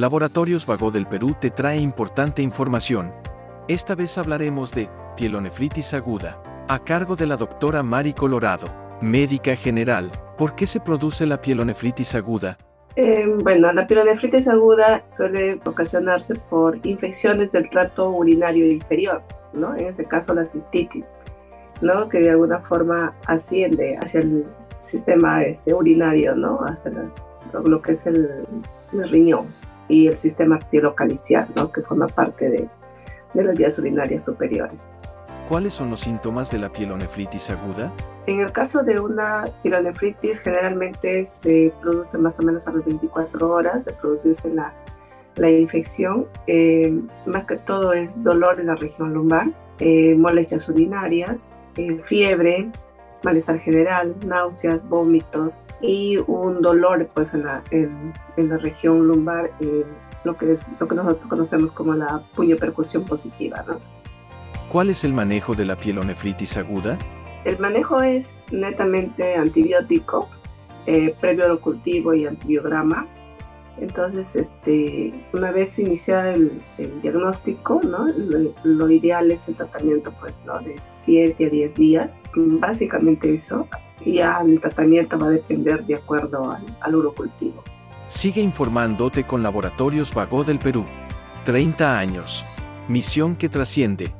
Laboratorios Vago del Perú te trae importante información. Esta vez hablaremos de pielonefritis aguda, a cargo de la doctora Mari Colorado, médica general. ¿Por qué se produce la pielonefritis aguda? Eh, bueno, la pielonefritis aguda suele ocasionarse por infecciones del trato urinario inferior, ¿no? En este caso la cistitis, ¿no? Que de alguna forma asciende hacia el sistema este, urinario, ¿no? Hacia lo que es el, el riñón y el sistema pielocaliciar, ¿no? que forma parte de, de las vías urinarias superiores. ¿Cuáles son los síntomas de la pielonefritis aguda? En el caso de una pielonefritis, generalmente se produce más o menos a las 24 horas de producirse la, la infección. Eh, más que todo es dolor en la región lumbar, eh, molestias urinarias, eh, fiebre, malestar general, náuseas, vómitos y un dolor pues en la, en, en la región lumbar, eh, lo, que es, lo que nosotros conocemos como la puño percusión positiva. ¿no? ¿Cuál es el manejo de la pielonefritis aguda? El manejo es netamente antibiótico, eh, previo al cultivo y antibiograma. Entonces, este, una vez iniciado el, diagnóstico, ¿no? Lo, lo, ideal es el tratamiento pues, ¿no? de 7 a 10 días. Básicamente eso. Y ya el tratamiento va a depender de acuerdo al, al urocultivo. Sigue informándote con Laboratorios Vago del Perú. 30 años. Misión que trasciende.